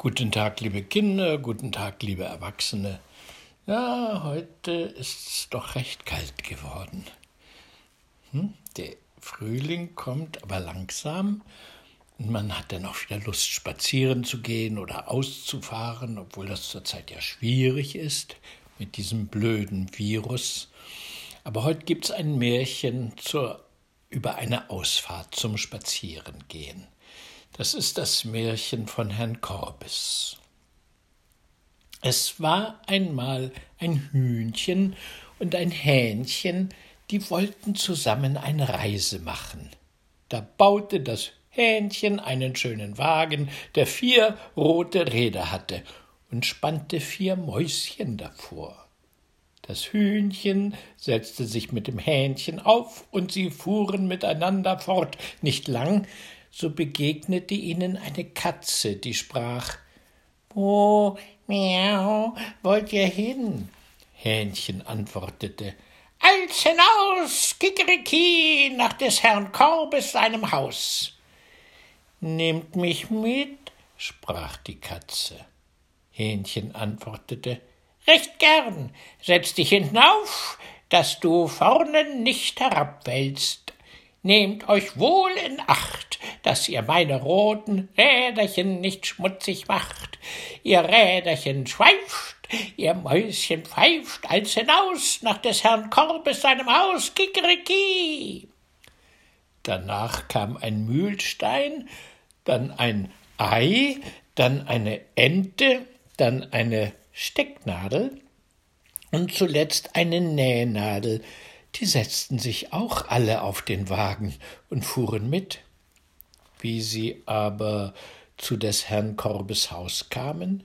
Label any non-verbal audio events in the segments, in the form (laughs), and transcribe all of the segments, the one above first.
Guten Tag, liebe Kinder, guten Tag, liebe Erwachsene. Ja, heute ist es doch recht kalt geworden. Hm? Der Frühling kommt aber langsam und man hat dann auch wieder Lust, spazieren zu gehen oder auszufahren, obwohl das zurzeit ja schwierig ist mit diesem blöden Virus. Aber heute gibt es ein Märchen zur, über eine Ausfahrt zum Spazierengehen. Das ist das Märchen von Herrn Korbes. Es war einmal ein Hühnchen und ein Hähnchen, die wollten zusammen eine Reise machen. Da baute das Hähnchen einen schönen Wagen, der vier rote Räder hatte, und spannte vier Mäuschen davor. Das Hühnchen setzte sich mit dem Hähnchen auf, und sie fuhren miteinander fort. Nicht lang, so begegnete ihnen eine Katze, die sprach Wo, miau, wollt ihr hin? Hähnchen antwortete Als hinaus, Kikeriki, nach des Herrn Korbes seinem Haus. Nehmt mich mit, sprach die Katze. Hähnchen antwortete Recht gern, setz dich hinten auf, dass du vorne nicht herabwälzt. Nehmt euch wohl in Acht, dass ihr meine roten Räderchen nicht schmutzig macht. Ihr Räderchen schweift, ihr Mäuschen pfeift, als hinaus nach des Herrn Korbes seinem Haus, Kikeriki. Danach kam ein Mühlstein, dann ein Ei, dann eine Ente, dann eine Stecknadel und zuletzt eine Nähnadel, die setzten sich auch alle auf den Wagen und fuhren mit. Wie sie aber zu des Herrn Korbes Haus kamen,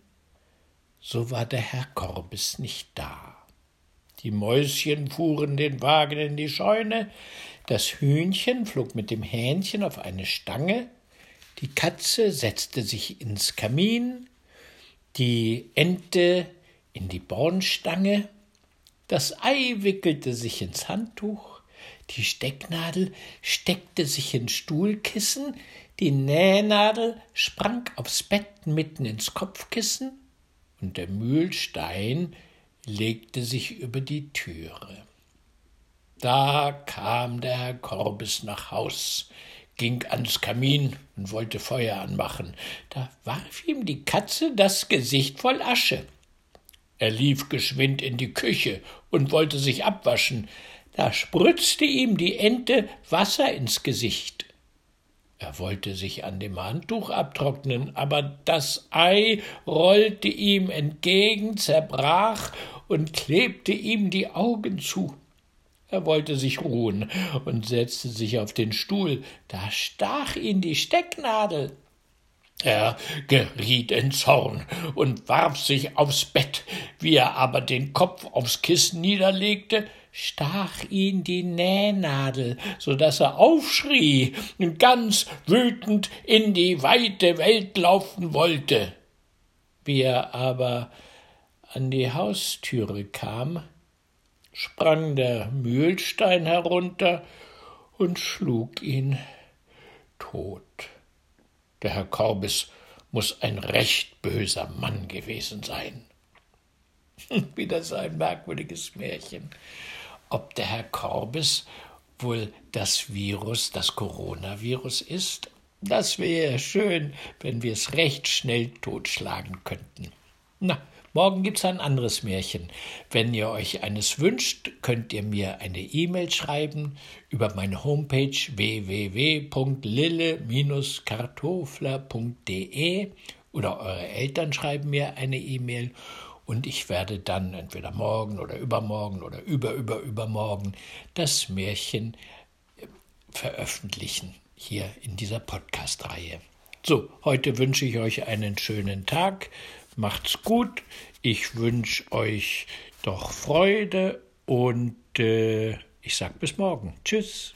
so war der Herr Korbes nicht da. Die Mäuschen fuhren den Wagen in die Scheune, das Hühnchen flog mit dem Hähnchen auf eine Stange, die Katze setzte sich ins Kamin, die Ente in die Bornstange, das Ei wickelte sich ins Handtuch, die Stecknadel steckte sich ins Stuhlkissen, die Nähnadel sprang aufs Bett mitten ins Kopfkissen, und der Mühlstein legte sich über die Türe. Da kam der Herr Korbes nach Haus, ging ans Kamin und wollte Feuer anmachen. Da warf ihm die Katze das Gesicht voll Asche. Er lief geschwind in die Küche und wollte sich abwaschen. Da spritzte ihm die Ente Wasser ins Gesicht. Er wollte sich an dem Handtuch abtrocknen, aber das Ei rollte ihm entgegen, zerbrach und klebte ihm die Augen zu. Er wollte sich ruhen und setzte sich auf den Stuhl, da stach ihn die Stecknadel. Er geriet in Zorn und warf sich aufs Bett. Wie er aber den Kopf aufs Kissen niederlegte, stach ihn die Nähnadel, so dass er aufschrie und ganz wütend in die weite Welt laufen wollte. Wie er aber an die Haustüre kam, sprang der Mühlstein herunter und schlug ihn tot. Der Herr Korbes muss ein recht böser Mann gewesen sein. (laughs) Wieder so ein merkwürdiges Märchen. Ob der Herr Korbes wohl das Virus, das Coronavirus ist? Das wäre schön, wenn wir es recht schnell totschlagen könnten. Na, Morgen gibt's ein anderes Märchen. Wenn ihr euch eines wünscht, könnt ihr mir eine E-Mail schreiben über meine Homepage www.lille-kartofler.de oder eure Eltern schreiben mir eine E-Mail und ich werde dann entweder morgen oder übermorgen oder über über übermorgen das Märchen äh, veröffentlichen hier in dieser Podcast-Reihe. So, heute wünsche ich euch einen schönen Tag. Macht's gut. Ich wünsche euch doch Freude und äh, ich sag bis morgen. Tschüss.